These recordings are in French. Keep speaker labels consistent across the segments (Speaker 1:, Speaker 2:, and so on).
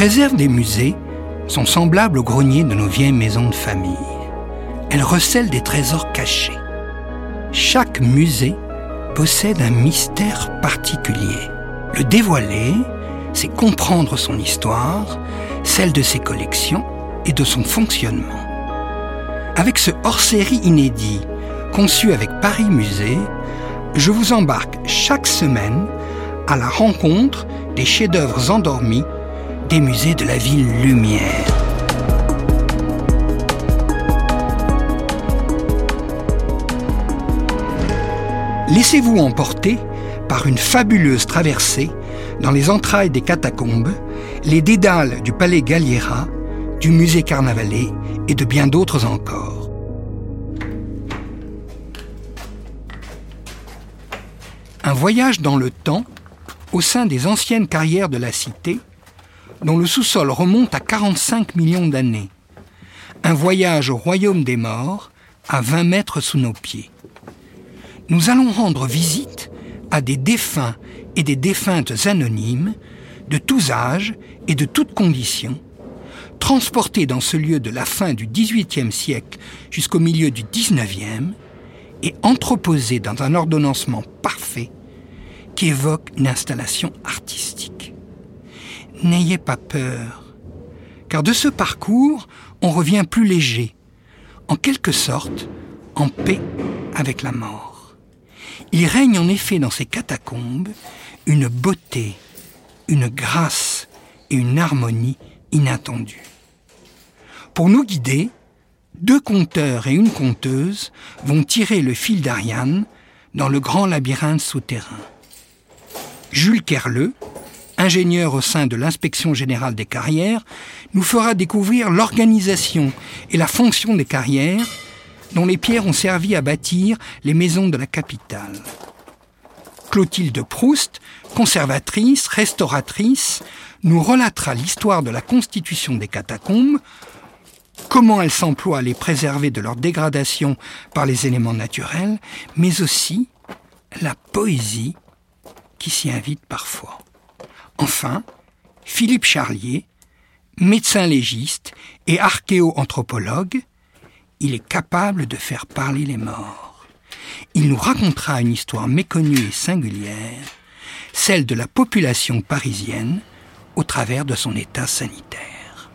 Speaker 1: Réserves des musées sont semblables aux greniers de nos vieilles maisons de famille. Elles recèlent des trésors cachés. Chaque musée possède un mystère particulier. Le dévoiler, c'est comprendre son histoire, celle de ses collections et de son fonctionnement. Avec ce hors-série inédit, conçu avec Paris Musée, je vous embarque chaque semaine à la rencontre des chefs-d'œuvre endormis des musées de la ville Lumière. Laissez-vous emporter par une fabuleuse traversée dans les entrailles des catacombes, les dédales du palais Galliera, du musée Carnavalet et de bien d'autres encore. Un voyage dans le temps au sein des anciennes carrières de la cité, dont le sous-sol remonte à 45 millions d'années. Un voyage au royaume des morts, à 20 mètres sous nos pieds. Nous allons rendre visite à des défunts et des défuntes anonymes, de tous âges et de toutes conditions, transportés dans ce lieu de la fin du XVIIIe siècle jusqu'au milieu du XIXe, et entreposés dans un ordonnancement parfait qui évoque une installation artistique. N'ayez pas peur, car de ce parcours, on revient plus léger, en quelque sorte en paix avec la mort. Il règne en effet dans ces catacombes une beauté, une grâce et une harmonie inattendues. Pour nous guider, deux conteurs et une conteuse vont tirer le fil d'Ariane dans le grand labyrinthe souterrain. Jules Kerleux, ingénieur au sein de l'inspection générale des carrières, nous fera découvrir l'organisation et la fonction des carrières dont les pierres ont servi à bâtir les maisons de la capitale. Clotilde Proust, conservatrice, restauratrice, nous relatera l'histoire de la constitution des catacombes, comment elle s'emploie à les préserver de leur dégradation par les éléments naturels, mais aussi la poésie qui s'y invite parfois. Enfin, Philippe Charlier, médecin légiste et archéo-anthropologue, il est capable de faire parler les morts. Il nous racontera une histoire méconnue et singulière, celle de la population parisienne au travers de son état sanitaire.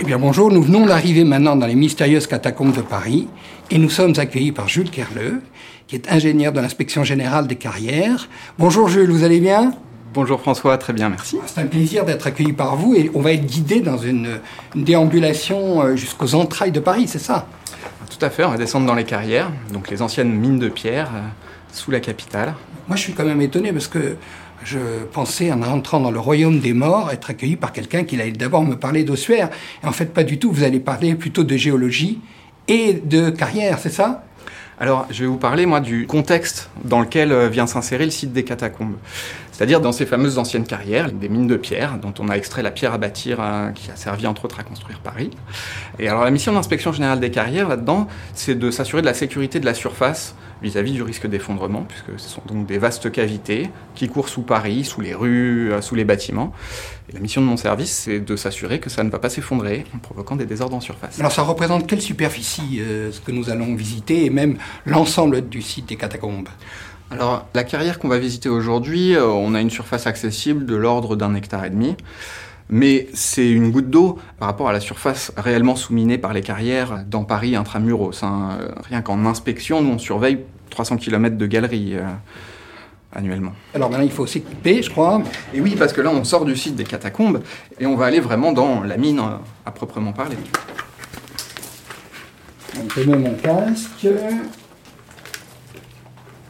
Speaker 1: Eh bien bonjour, nous venons d'arriver maintenant dans les mystérieuses catacombes de Paris et nous sommes accueillis par Jules Kerleux, qui est ingénieur de l'inspection générale des carrières. Bonjour Jules, vous allez bien?
Speaker 2: Bonjour François, très bien, merci.
Speaker 1: C'est un plaisir d'être accueilli par vous et on va être guidé dans une, une déambulation euh, jusqu'aux entrailles de Paris, c'est ça?
Speaker 2: Tout à fait, on va descendre dans les carrières, donc les anciennes mines de pierre euh, sous la capitale.
Speaker 1: Moi je suis quand même étonné parce que je pensais en rentrant dans le royaume des morts être accueilli par quelqu'un qui allait d'abord me parler d'ossuaire. Et en fait pas du tout, vous allez parler plutôt de géologie et de carrière, c'est ça?
Speaker 2: Alors, je vais vous parler, moi, du contexte dans lequel euh, vient s'insérer le site des catacombes. C'est-à-dire dans ces fameuses anciennes carrières, des mines de pierre, dont on a extrait la pierre à bâtir, euh, qui a servi entre autres à construire Paris. Et alors, la mission de l'inspection générale des carrières, là-dedans, c'est de s'assurer de la sécurité de la surface vis-à-vis du risque d'effondrement, puisque ce sont donc des vastes cavités qui courent sous Paris, sous les rues, euh, sous les bâtiments. Et la mission de mon service, c'est de s'assurer que ça ne va pas s'effondrer en provoquant des désordres en surface.
Speaker 1: Alors ça représente quelle superficie euh, ce que nous allons visiter et même l'ensemble du site des catacombes?
Speaker 2: Alors, la carrière qu'on va visiter aujourd'hui, euh, on a une surface accessible de l'ordre d'un hectare et demi. Mais c'est une goutte d'eau par rapport à la surface réellement sous-minée par les carrières dans Paris intramuros. hein. Euh, Rien qu'en inspection, nous on surveille 300 km de galeries euh, annuellement.
Speaker 1: Alors maintenant il faut s'équiper, je crois.
Speaker 2: Et oui, parce que là on sort du site des catacombes et on va aller vraiment dans la mine euh, à proprement parler.
Speaker 1: Donc, je mets mon casque.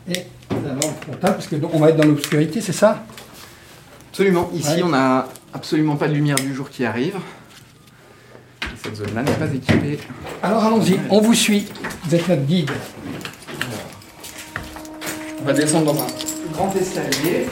Speaker 1: Et la lampe frontale, parce qu'on va être dans l'obscurité, c'est ça?
Speaker 2: Absolument. Ici
Speaker 1: Ouais.
Speaker 2: on n'a absolument pas de lumière du jour qui arrive. Et cette zone-là n'est pas équipée.
Speaker 1: Alors allons-y, on vous suit. Vous êtes notre guide.
Speaker 2: On va descendre dans un grand escalier.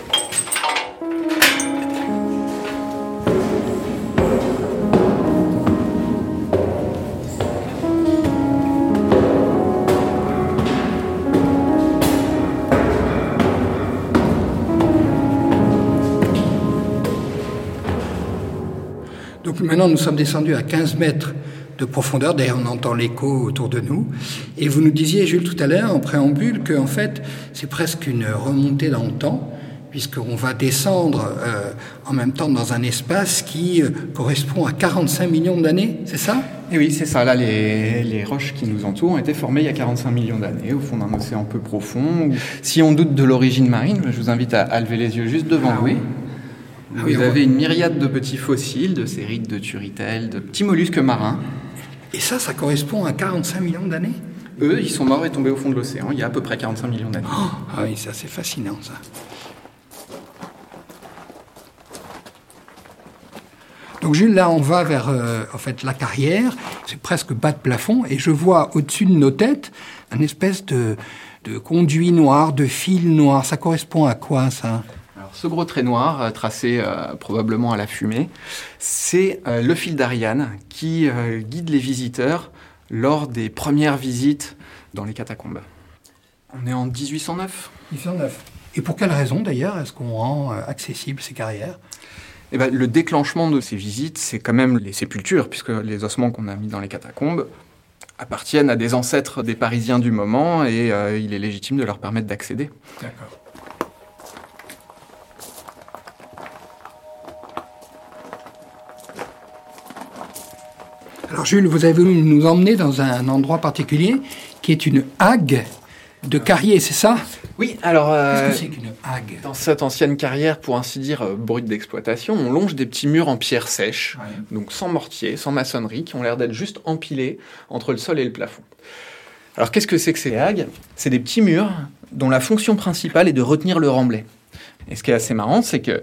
Speaker 1: Maintenant nous sommes descendus à 15 mètres de profondeur, d'ailleurs on entend l'écho autour de nous, et vous nous disiez, Jules, tout à l'heure, en préambule, que en fait c'est presque une remontée dans le temps, puisqu'on va descendre euh, en même temps dans un espace qui euh, correspond à 45 millions d'années, c'est ça?
Speaker 2: Et oui, c'est ça. Là, les, les, roches qui nous entourent ont été formées il y a 45 millions d'années, au fond d'un océan peu profond. Si on doute de l'origine marine, je vous invite à, à, lever les yeux juste devant
Speaker 1: ah,
Speaker 2: vous.
Speaker 1: Oui.
Speaker 2: Vous ah, oui, avez une myriade de petits fossiles, de cérites, de turritelles, de petits mollusques marins.
Speaker 1: Et ça, ça correspond à 45 millions d'années?
Speaker 2: Eux, ils sont morts et tombés au fond de l'océan il y a à peu près 45 millions d'années.
Speaker 1: Oh, ah oui, ça c'est fascinant ça. Donc Jules, là, on va vers euh, en fait la carrière. C'est presque bas de plafond, et je vois au-dessus de nos têtes un espèce de, de conduit noir, de fil noir. Ça correspond à quoi ça?
Speaker 2: Ce gros trait noir, euh, tracé euh, probablement à la fumée, c'est euh, le fil d'Ariane qui euh, guide les visiteurs lors des premières visites dans les catacombes. On est en 1809.
Speaker 1: 1809. Et pour quelle raison d'ailleurs est-ce qu'on rend euh, accessible ces carrières?
Speaker 2: Eh ben, le déclenchement de ces visites, c'est quand même les sépultures, puisque les ossements qu'on a mis dans les catacombes appartiennent à des ancêtres des Parisiens du moment, et euh, il est légitime de leur permettre d'accéder.
Speaker 1: D'accord. Alors Jules, vous avez voulu nous emmener dans un endroit particulier qui est une hague de carrier, c'est ça?
Speaker 2: Oui, alors...
Speaker 1: Euh, Qu'est-ce que c'est qu'une hague?
Speaker 2: Dans cette ancienne carrière, pour ainsi dire, euh, brute d'exploitation, on longe des petits murs en pierre sèche,
Speaker 1: ouais.
Speaker 2: donc sans mortier, sans maçonnerie, qui ont l'air d'être juste empilés entre le sol et le plafond. Alors qu'est-ce que c'est que ces hagues? C'est des petits murs dont la fonction principale est de retenir le remblai. Et ce qui est assez marrant, c'est que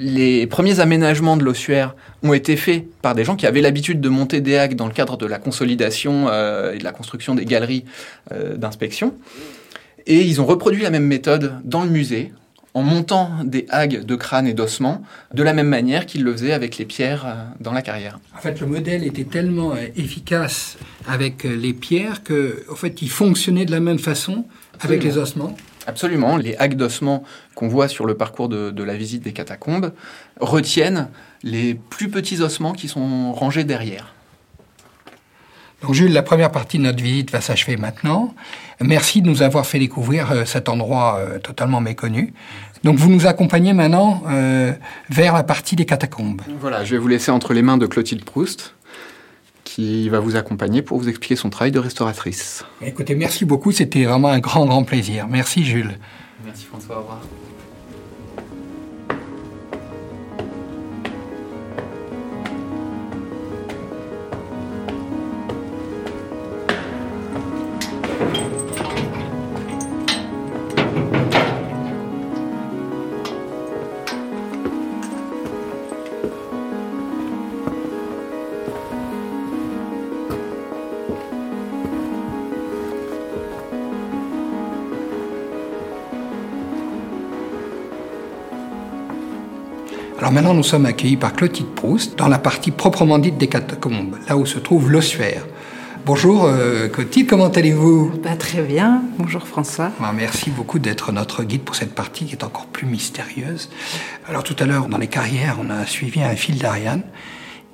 Speaker 2: les premiers aménagements de l'ossuaire ont été faits par des gens qui avaient l'habitude de monter des hagues dans le cadre de la consolidation euh, et de la construction des galeries euh, d'inspection. Et ils ont reproduit la même méthode dans le musée, en montant des hagues de crâne et d'ossements, de la même manière qu'ils le faisaient avec les pierres euh, dans la carrière.
Speaker 1: En fait, le modèle était tellement efficace avec les pierres que, en fait, il fonctionnait de la même façon avec
Speaker 2: Absolument.
Speaker 1: les ossements.
Speaker 2: Absolument, les hagues d'ossements qu'on voit sur le parcours de, de la visite des catacombes retiennent les plus petits ossements qui sont rangés derrière.
Speaker 1: Donc Jules, la première partie de notre visite va s'achever maintenant. Merci de nous avoir fait découvrir euh, cet endroit euh, totalement méconnu. Donc vous nous accompagnez maintenant euh, vers la partie des catacombes.
Speaker 2: Voilà, je vais vous laisser entre les mains de Clotilde Proust, qui va vous accompagner pour vous expliquer son travail de restauratrice.
Speaker 1: Écoutez, merci beaucoup, c'était vraiment un grand, grand plaisir. Merci Jules.
Speaker 2: Merci François, au revoir.
Speaker 1: Alors maintenant, nous sommes accueillis par Clotilde Proust dans la partie proprement dite des catacombes, là où se trouve l'ossuaire. Bonjour euh, Clotilde, comment allez-vous?
Speaker 3: Bah, Très bien, bonjour François.
Speaker 1: Ah, Merci beaucoup d'être notre guide pour cette partie qui est encore plus mystérieuse. Alors tout à l'heure, dans les carrières, on a suivi un fil d'Ariane.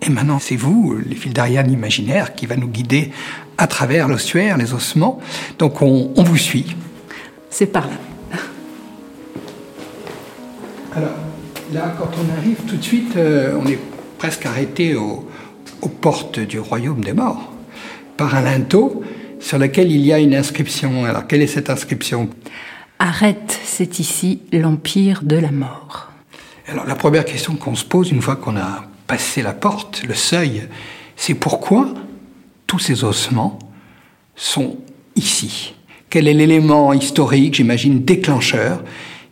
Speaker 1: Et maintenant, c'est vous, les fils d'Ariane imaginaires, qui va nous guider à travers l'ossuaire, les ossements. Donc on, on vous suit.
Speaker 3: C'est par là.
Speaker 1: Alors, là, quand on arrive tout de suite, euh, on est presque arrêté au- aux portes du royaume des morts par un linteau sur lequel il y a une inscription. Alors, quelle est cette inscription?
Speaker 3: Arrête, c'est ici l'empire de la mort.
Speaker 1: Alors, la première question qu'on se pose une fois qu'on a passé la porte, le seuil, c'est pourquoi tous ces ossements sont ici? Quel est l'élément historique, j'imagine, déclencheur,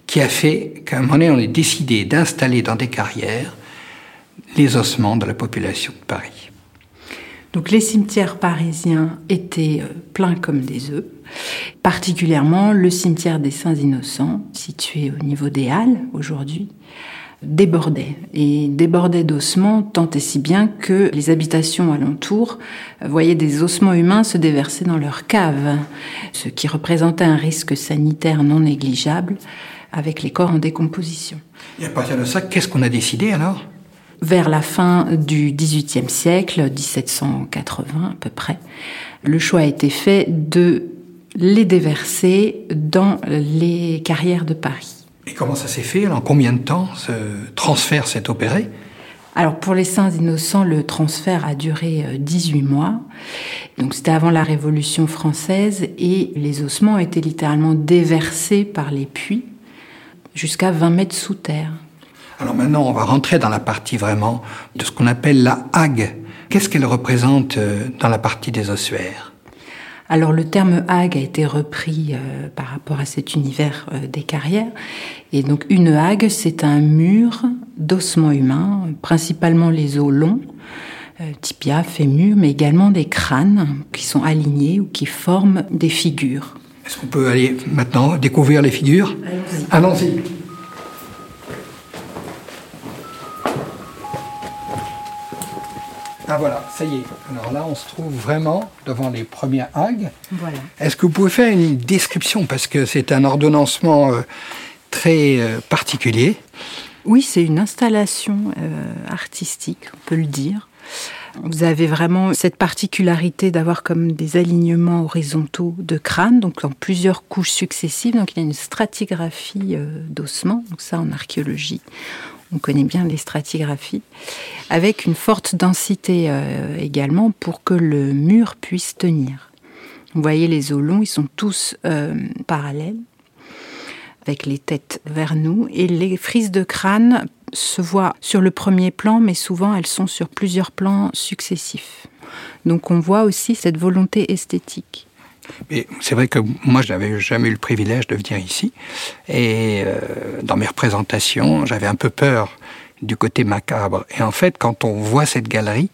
Speaker 1: qui a fait qu'à un moment donné, on ait décidé d'installer dans des carrières les ossements de la population de Paris.
Speaker 3: Donc les cimetières parisiens étaient euh, pleins comme des œufs, particulièrement le cimetière des Saints Innocents, situé au niveau des Halles aujourd'hui, débordait. Et débordait d'ossements tant et si bien que les habitations alentours euh, voyaient des ossements humains se déverser dans leurs caves, ce qui représentait un risque sanitaire non négligeable avec les corps en décomposition.
Speaker 1: Et à partir de ça, qu'est-ce qu'on a décidé alors?
Speaker 3: Vers la fin du XVIIIe siècle, 1780 à peu près, le choix a été fait de les déverser dans les carrières de Paris.
Speaker 1: Et comment ça s'est fait? En combien de temps ce transfert s'est opéré?
Speaker 3: Alors pour les saints innocents, le transfert a duré 18 euh, mois. Donc c'était avant la Révolution française et les ossements étaient littéralement déversés par les puits jusqu'à 20 mètres sous terre.
Speaker 1: Alors maintenant, on va rentrer dans la partie vraiment de ce qu'on appelle la hague. Qu'est-ce qu'elle représente euh, dans la partie des ossuaires?
Speaker 3: Alors le terme hague a été repris euh, par rapport à cet univers euh, des carrières. Et donc une hague, c'est un mur d'ossements humains, principalement les os longs, euh, tibia, fémur, mais également des crânes qui sont alignés ou qui forment des figures.
Speaker 1: Est-ce qu'on peut aller maintenant découvrir les figures Allons-y. Ah voilà, ça y est. Alors là, on se trouve vraiment devant les premières algues.
Speaker 3: Voilà.
Speaker 1: Est-ce que vous pouvez faire une description Parce que c'est un ordonnancement euh, très euh, particulier.
Speaker 3: Oui, c'est une installation euh, artistique, on peut le dire. Vous avez vraiment cette particularité d'avoir comme des alignements horizontaux de crâne, donc en plusieurs couches successives. Donc il y a une stratigraphie d'ossements, donc ça en archéologie on connaît bien les stratigraphies, avec une forte densité euh, également pour que le mur puisse tenir. Vous voyez les os longs, ils sont tous euh, parallèles, avec les têtes vers nous, et les frises de crâne se voient sur le premier plan, mais souvent elles sont sur plusieurs plans successifs. Donc on voit aussi cette volonté esthétique.
Speaker 1: C'est vrai que moi, je n'avais jamais eu le privilège de venir ici. Et euh, dans mes représentations, j'avais un peu peur du côté macabre. Et en fait, quand on voit cette galerie,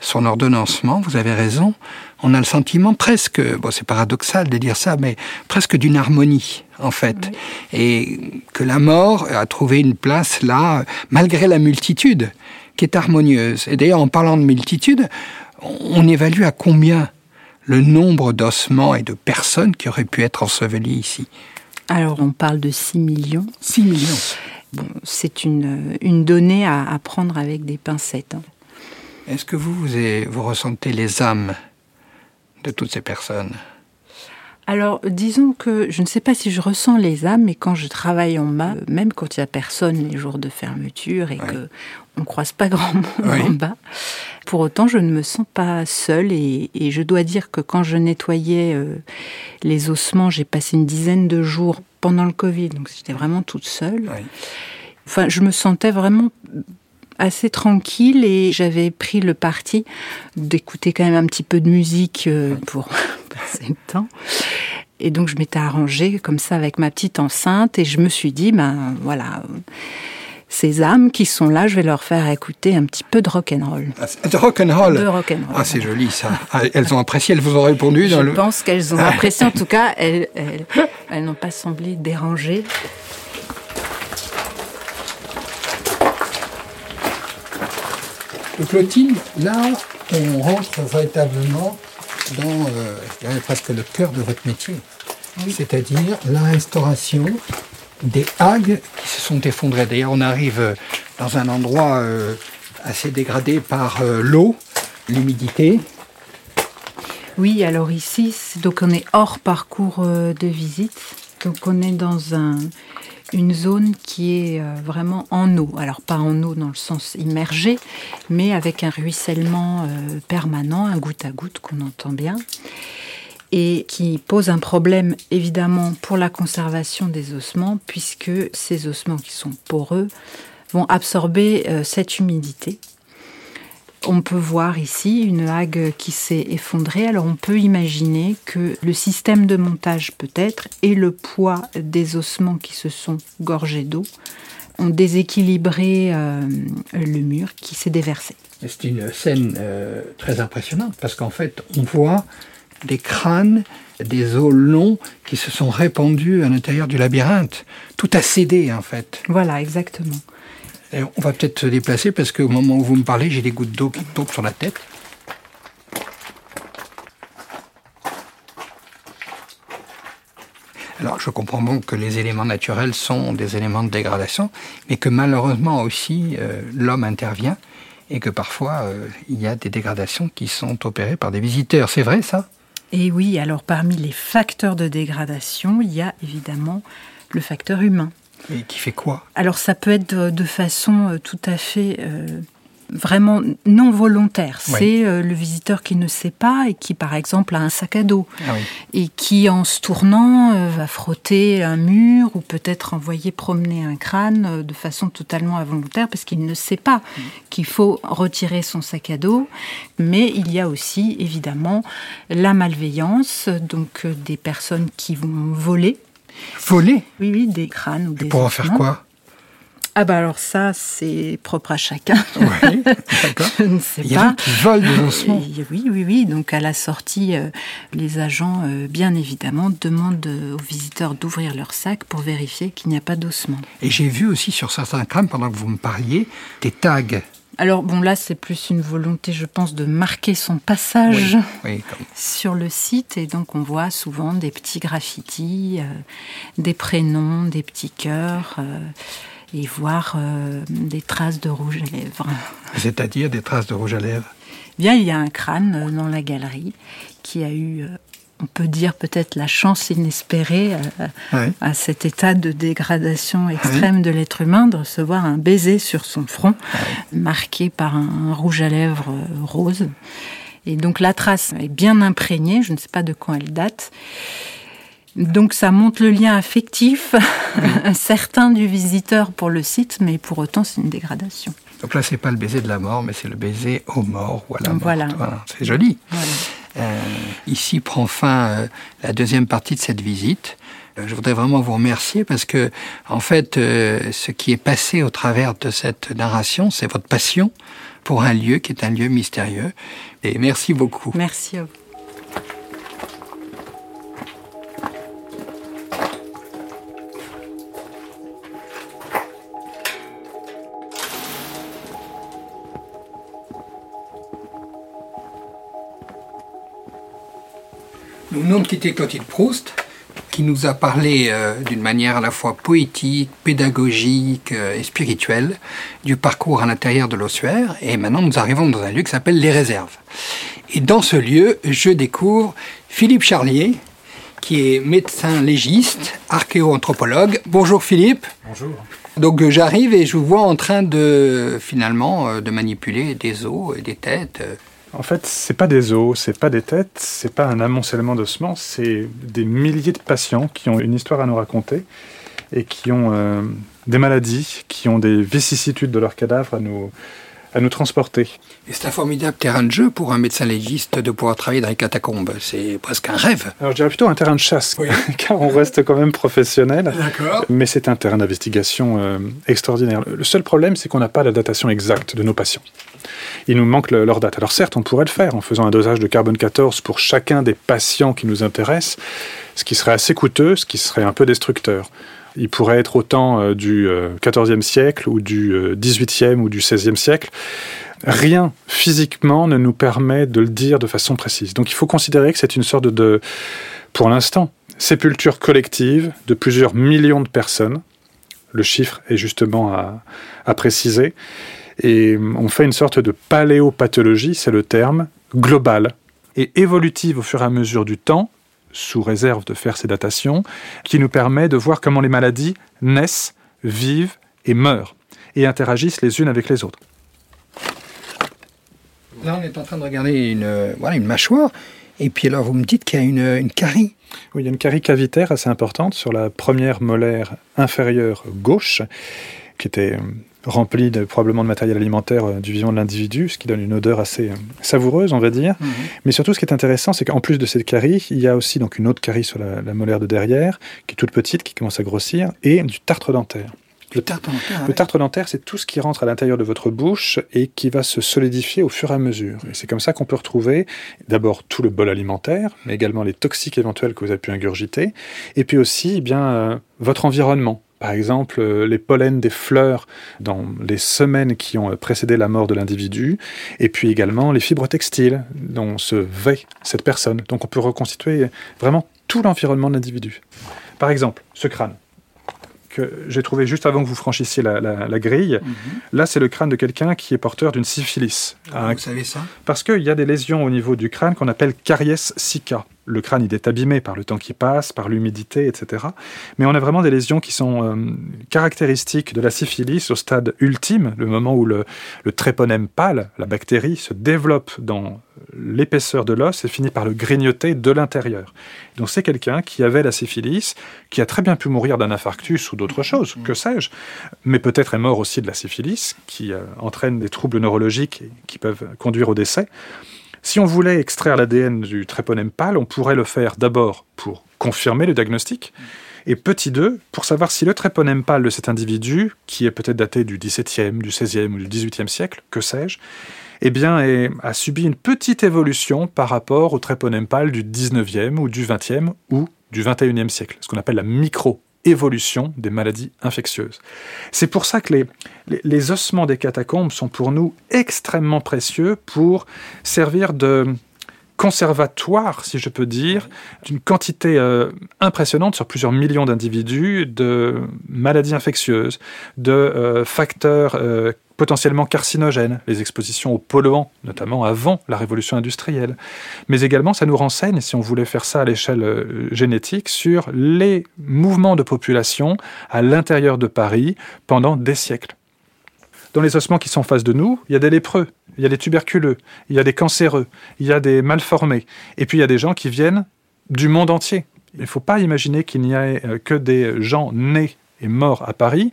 Speaker 1: son ordonnancement, vous avez raison, on a le sentiment presque, bon c'est paradoxal de dire ça, mais presque d'une harmonie en fait. Et que la mort a trouvé une place là, malgré la multitude, qui est harmonieuse. Et d'ailleurs, en parlant de multitude, on évalue à combien le nombre d'ossements et de personnes qui auraient pu être ensevelies ici
Speaker 3: Alors, on parle de 6 millions.
Speaker 1: 6 millions
Speaker 3: bon, C'est une, une, donnée à, prendre avec des pincettes. Hein.
Speaker 1: Est-ce que vous, vous, ressentez les âmes de toutes ces personnes.
Speaker 3: Alors, disons que je ne sais pas si je ressens les âmes, mais quand je travaille en bas, même quand il n'y a personne les jours de fermeture et qu'on que on croise pas grand monde en bas, pour autant, je ne me sens pas seule et, je dois dire que quand je nettoyais euh, les ossements, j'ai passé une dizaine de jours pendant le Covid, donc j'étais vraiment toute seule. Enfin, je me sentais vraiment assez tranquille et j'avais pris le parti d'écouter quand même un petit peu de musique euh, pour passer le temps. Et donc je m'étais arrangée comme ça avec ma petite enceinte et je me suis dit, ben voilà, ces âmes qui sont là, je vais leur faire écouter un petit peu de rock and roll.
Speaker 1: Ah, de rock and roll.
Speaker 3: De rock and roll.
Speaker 1: Ah, c'est joli ça. Ah, elles ont apprécié, elles vous ont répondu.
Speaker 3: je pense qu'elles ont apprécié. En tout cas, elles, elles n'ont pas semblé dérangées.
Speaker 1: Clotilde, là, on rentre véritablement dans euh, presque le cœur de votre métier. C'est-à-dire la restauration des algues qui se sont effondrées. D'ailleurs, on arrive euh, dans un endroit euh, assez dégradé par l'eau, l'humidité.
Speaker 3: Oui, alors ici, donc on est hors parcours de visite. Donc on est dans un, une zone qui est euh, vraiment en eau. Alors pas en eau dans le sens immergé, mais avec un ruissellement euh, permanent, un goutte à goutte qu'on entend bien, et qui pose un problème évidemment pour la conservation des ossements, puisque ces ossements qui sont poreux vont absorber euh, cette humidité on peut voir ici une hague qui s'est effondrée. Alors on peut imaginer que le système de montage peut-être et le poids des ossements qui se sont gorgés d'eau ont déséquilibré euh, le mur qui s'est déversé.
Speaker 1: C'est une scène euh, très impressionnante parce qu'en fait on voit des crânes, des os longs qui se sont répandus à l'intérieur du labyrinthe. Tout a cédé en fait.
Speaker 3: Voilà, exactement
Speaker 1: on va peut-être se déplacer parce qu'au moment où vous me parlez, j'ai des gouttes d'eau qui tombent sur la tête. Alors, je comprends bon que les éléments naturels sont des éléments de dégradation, mais que malheureusement aussi euh, l'homme intervient et que parfois euh, il y a des dégradations qui sont opérées par des visiteurs. C'est vrai ça?
Speaker 3: Et oui, alors parmi les facteurs de dégradation, il y a évidemment le facteur humain.
Speaker 1: Et qui fait quoi?
Speaker 3: Alors ça peut être de, façon euh, tout à fait euh, vraiment non volontaire. C'est euh, le visiteur qui ne sait pas et qui, par exemple, a un sac à dos ah et qui, en se tournant, euh, va frotter un mur ou peut-être envoyer promener un crâne de façon totalement involontaire parce qu'il ne sait pas mm. qu'il faut retirer son sac à dos. Mais il y a aussi, évidemment, la malveillance, donc des personnes qui vont voler.
Speaker 1: Voler
Speaker 3: Oui, oui, des crânes ou des.
Speaker 1: Pour en faire quoi?
Speaker 3: Ah bah alors ça, c'est propre à chacun.
Speaker 1: Oui, d'accord.
Speaker 3: Je ne sais
Speaker 1: Il
Speaker 3: y a
Speaker 1: qui volent des ossements.
Speaker 3: Oui, oui, oui. Donc à la sortie, euh, les agents, euh, bien évidemment, demandent aux visiteurs d'ouvrir leur sac pour vérifier qu'il n'y a pas d'ossements.
Speaker 1: Et j'ai vu aussi sur certains crânes, pendant que vous me parliez, des tags
Speaker 3: alors bon, là, c'est plus une volonté, je pense, de marquer son passage sur le site. Et donc, on voit souvent des petits graffitis, euh, des prénoms, des petits cœurs et voir euh, des traces de rouge à lèvres.
Speaker 1: C'est-à-dire des traces de rouge à lèvres?
Speaker 3: Bien, il y a un crâne euh, dans la galerie qui a eu, euh, on peut dire peut-être la chance inespérée à cet état de dégradation extrême de l'être humain de recevoir un baiser sur son front, marqué par un rouge à lèvres rose. Et donc la trace est bien imprégnée, je ne sais pas de quand elle date. Donc ça montre le lien affectif certain du visiteur pour le site, mais pour autant c'est une dégradation.
Speaker 1: Donc là c'est pas le baiser de la mort, mais c'est le baiser aux morts ou à la mort.
Speaker 3: Voilà.
Speaker 1: C'est joli. Euh, ici prend fin euh, la deuxième partie de cette visite. Euh, je voudrais vraiment vous remercier parce que, en fait, ce qui est passé au travers de cette narration, c'est votre passion pour un lieu qui est un lieu mystérieux. Et merci beaucoup.
Speaker 3: Merci à vous.
Speaker 1: Nous venons de quitter Clotilde Proust, qui nous a parlé euh, d'une manière à la fois poétique, pédagogique euh, et spirituelle du parcours à l'intérieur de l'ossuaire. Et maintenant, nous arrivons dans un lieu qui s'appelle Les Réserves. Et dans ce lieu, je découvre Philippe Charlier, qui est médecin légiste, archéoanthropologue. Bonjour Philippe.
Speaker 4: Bonjour.
Speaker 1: Donc euh, j'arrive et je vous vois en train de finalement de manipuler des os et des têtes.
Speaker 4: En fait, c'est pas des os, c'est pas des têtes, c'est pas un amoncellement d'ossements, c'est des milliers de patients qui ont une histoire à nous raconter et qui ont euh, des maladies, qui ont des vicissitudes de leurs cadavres à nous, à nous transporter.
Speaker 1: C'est un formidable terrain de jeu pour un médecin légiste de pouvoir travailler dans les catacombes. C'est presque un rêve.
Speaker 4: Alors je dirais plutôt un terrain de chasse, car on reste quand même professionnel. Mais c'est un terrain d'investigation euh, extraordinaire. Le seul problème, c'est qu'on n'a pas la datation exacte de nos patients. Il nous manque leur date. Alors certes, on pourrait le faire en faisant un dosage de carbone 14 pour chacun des patients qui nous intéressent, ce qui serait assez coûteux, ce qui serait un peu destructeur. Il pourrait être autant euh, du XIVe euh, siècle ou du XVIIIe euh, ou du XVIe siècle. Rien physiquement ne nous permet de le dire de façon précise. Donc il faut considérer que c'est une sorte de, pour l'instant, sépulture collective de plusieurs millions de personnes. Le chiffre est justement à, à préciser. Et on fait une sorte de paléopathologie, c'est le terme, globale et évolutive au fur et à mesure du temps, sous réserve de faire ces datations, qui nous permet de voir comment les maladies naissent, vivent et meurent, et interagissent les unes avec les autres.
Speaker 1: Là, on est en train de regarder une, voilà, une mâchoire, et puis alors vous me dites qu'il y a une, une carie.
Speaker 4: Oui, il y a une carie cavitaire assez importante sur la première molaire inférieure gauche, qui était rempli de, probablement de matériel alimentaire euh, du vivant de l'individu, ce qui donne une odeur assez euh, savoureuse, on va dire. Mhm. Mais surtout, ce qui est intéressant, c'est qu'en plus de cette carie, il y a aussi donc une autre carie sur la, molaire de derrière, qui est toute petite, qui commence à grossir, et du tartre dentaire.
Speaker 1: Le tartre dentaire,
Speaker 4: le tartre dentaire, c'est tout ce qui rentre à l'intérieur de votre bouche et qui va se solidifier au fur et à mesure. Et c'est comme ça qu'on peut retrouver d'abord tout le bol alimentaire, mais également les toxiques éventuels que vous avez pu ingurgiter, et puis aussi eh bien euh, votre environnement par exemple, euh, les pollens des fleurs dans les semaines qui ont précédé la mort de l'individu, et puis également les fibres textiles dont se vêt cette personne. Donc on peut reconstituer vraiment tout l'environnement de l'individu. Par exemple, ce crâne. que j'ai trouvé juste avant que vous franchissiez la, grille, mhm. là, c'est le crâne de quelqu'un qui est porteur d'une syphilis.
Speaker 1: Ah, vous savez ça?
Speaker 4: Parce qu'il y a des lésions au niveau du crâne qu'on appelle caries sicca le crâne est abîmé par le temps qui passe, par l'humidité, etc. Mais on a vraiment des lésions qui sont euh, caractéristiques de la syphilis au stade ultime, le moment où le, le tréponème pâle, la bactérie, se développe dans l'épaisseur de l'os et finit par le grignoter de l'intérieur. Donc c'est quelqu'un qui avait la syphilis, qui a très bien pu mourir d'un infarctus ou d'autre chose, que sais-je, mais peut-être est mort aussi de la syphilis, qui euh, entraîne des troubles neurologiques qui peuvent conduire au décès. Si on voulait extraire l'ADN du tréponème pâle, on pourrait le faire d'abord pour confirmer le diagnostic, et petit 2, pour savoir si le tréponème pâle de cet individu, qui est peut-être daté du XVIIe, du XVIe ou du XVIIIe siècle, que sais-je, eh bien, a subi une petite évolution par rapport au tréponème pâle du XIXe ou du XXe ou du XXIe siècle, ce qu'on appelle la micro évolution des maladies infectieuses. C'est pour ça que les, ossements des catacombes sont pour nous extrêmement précieux pour servir de conservatoire, si je peux dire, d'une quantité euh, impressionnante sur plusieurs millions d'individus de maladies infectieuses, de euh, facteurs euh, potentiellement carcinogènes, les expositions aux polluants, notamment avant la révolution industrielle. Mais également, ça nous renseigne, si on voulait faire ça à l'échelle euh, génétique, sur les mouvements de population à l'intérieur de Paris pendant des siècles. Dans les ossements qui sont face de nous, il y a des lépreux, il y a des tuberculeux, il y a des cancéreux, il y a des malformés, et puis il y a des gens qui viennent du monde entier. Il ne faut pas imaginer qu'il n'y ait euh, que des gens nés et morts à Paris.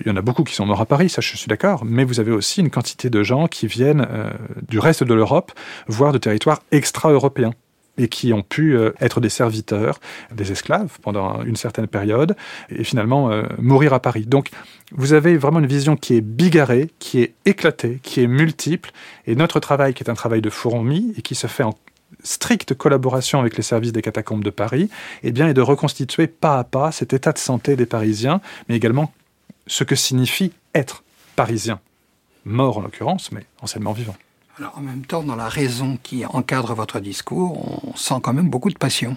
Speaker 4: Il y en a beaucoup qui sont morts à Paris, ça je suis d'accord, mais vous avez aussi une quantité de gens qui viennent euh, du reste de l'Europe, voire de territoires extra-européens et qui ont pu euh, être des serviteurs, des esclaves pendant une certaine période, et finalement euh, mourir à Paris. Donc vous avez vraiment une vision qui est bigarrée, qui est éclatée, qui est multiple, et notre travail, qui est un travail de fourmi, et qui se fait en stricte collaboration avec les services des catacombes de Paris, eh bien, est de reconstituer pas à pas cet état de santé des Parisiens, mais également ce que signifie être parisien. Mort en l'occurrence, mais anciennement vivant.
Speaker 1: Alors en même temps, dans la raison qui encadre votre discours, on sent quand même beaucoup de passion.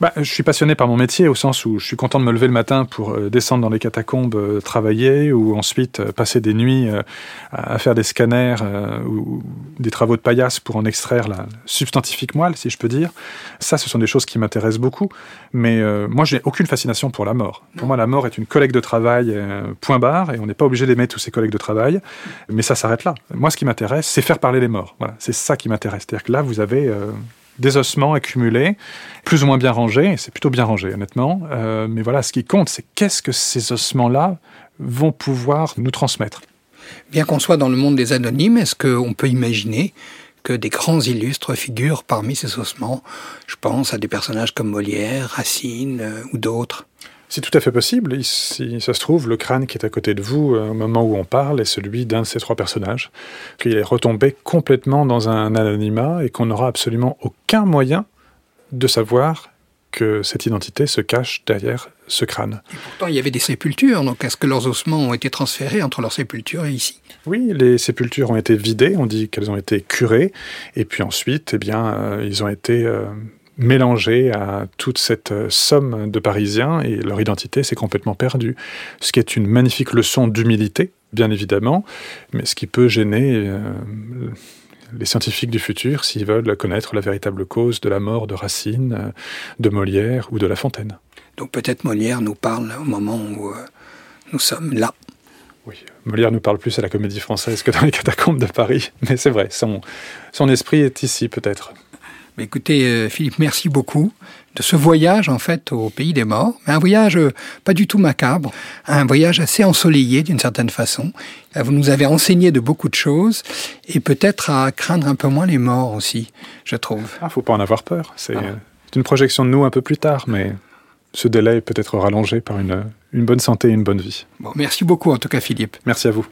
Speaker 4: Bah, je suis passionné par mon métier au sens où je suis content de me lever le matin pour euh, descendre dans les catacombes, euh, travailler, ou ensuite euh, passer des nuits à faire des scanners ou des travaux de paillasse pour en extraire la substantifique moelle, si je peux dire. Ça, ce sont des choses qui m'intéressent beaucoup. Mais moi, je n'ai aucune fascination pour la mort. Pour moi, la mort est une collègue de travail, point barre, et on n'est pas obligé d'aimer tous ces collègues de travail. Mais ça s'arrête là. Moi, ce qui m'intéresse, c'est faire parler les morts. Voilà, c'est ça qui m'intéresse. C'est-à-dire que là, vous avez des ossements accumulés, plus ou moins bien rangés, c'est plutôt bien rangé honnêtement, euh, mais voilà, ce qui compte, c'est qu'est-ce que ces ossements-là vont pouvoir nous transmettre.
Speaker 1: Bien qu'on soit dans le monde des anonymes, est-ce qu'on peut imaginer que des grands illustres figurent parmi ces ossements? Je pense à des personnages comme Molière, Racine euh, ou d'autres.
Speaker 4: C'est tout à fait possible. Si ça se trouve, le crâne qui est à côté de vous euh, au moment où on parle est celui d'un de ces trois personnages, qu'il est retombé complètement dans un anonymat et qu'on n'aura absolument aucun moyen de savoir que cette identité se cache derrière ce crâne.
Speaker 1: Et pourtant, il y avait des sépultures, donc est-ce que leurs ossements ont été transférés entre leurs sépultures et ici?
Speaker 4: Oui, les sépultures ont été vidées, on dit qu'elles ont été curées, et puis ensuite, eh bien, euh, ils ont été euh, mélangés à toute cette euh, somme de Parisiens et leur identité s'est complètement perdue. Ce qui est une magnifique leçon d'humilité, bien évidemment, mais ce qui peut gêner euh, les scientifiques du futur s'ils veulent connaître la véritable cause de la mort de Racine, euh, de Molière ou de La Fontaine.
Speaker 1: Donc peut-être Molière nous parle au moment où nous sommes là.
Speaker 4: Oui, Molière nous parle plus à la comédie française que dans les catacombes de Paris, mais c'est vrai, son, son esprit est ici peut-être
Speaker 1: écoutez, euh, Philippe, merci beaucoup de ce voyage en fait au pays des morts, mais un voyage euh, pas du tout macabre, un voyage assez ensoleillé d'une certaine façon. Vous nous avez enseigné de beaucoup de choses et peut-être à craindre un peu moins les morts aussi, je trouve.
Speaker 4: Ah, faut pas en avoir peur. C'est ah. une projection de nous un peu plus tard, mais ce délai peut être rallongé par une, une bonne santé et une bonne vie.
Speaker 1: Bon, merci beaucoup en tout cas, Philippe.
Speaker 4: Merci à vous.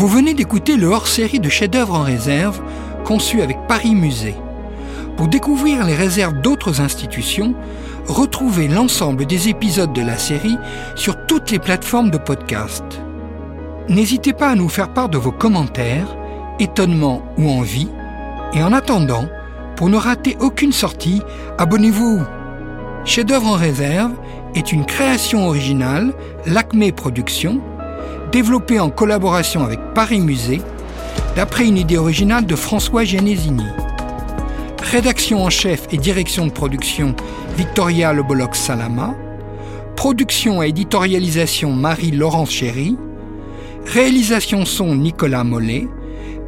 Speaker 1: Vous venez d'écouter le hors-série de chefs-d'œuvre en réserve conçu avec Paris Musée. Pour découvrir les réserves d'autres institutions, retrouvez l'ensemble des épisodes de la série sur toutes les plateformes de podcast. N'hésitez pas à nous faire part de vos commentaires, étonnements ou envies. Et en attendant, pour ne rater aucune sortie, abonnez-vous. Chef-d'œuvre en réserve est une création originale, l'Acme Productions, développée en collaboration avec Paris Musée, d'après une idée originale de François Genesini. Rédaction en chef et direction de production Victoria Lebolox Salama. Production et éditorialisation Marie-Laurence Chéry. Réalisation son Nicolas Mollet.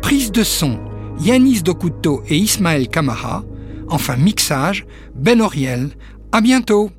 Speaker 1: Prise de son Yanis Dokuto et Ismaël Kamara. Enfin mixage Ben Oriel. À bientôt!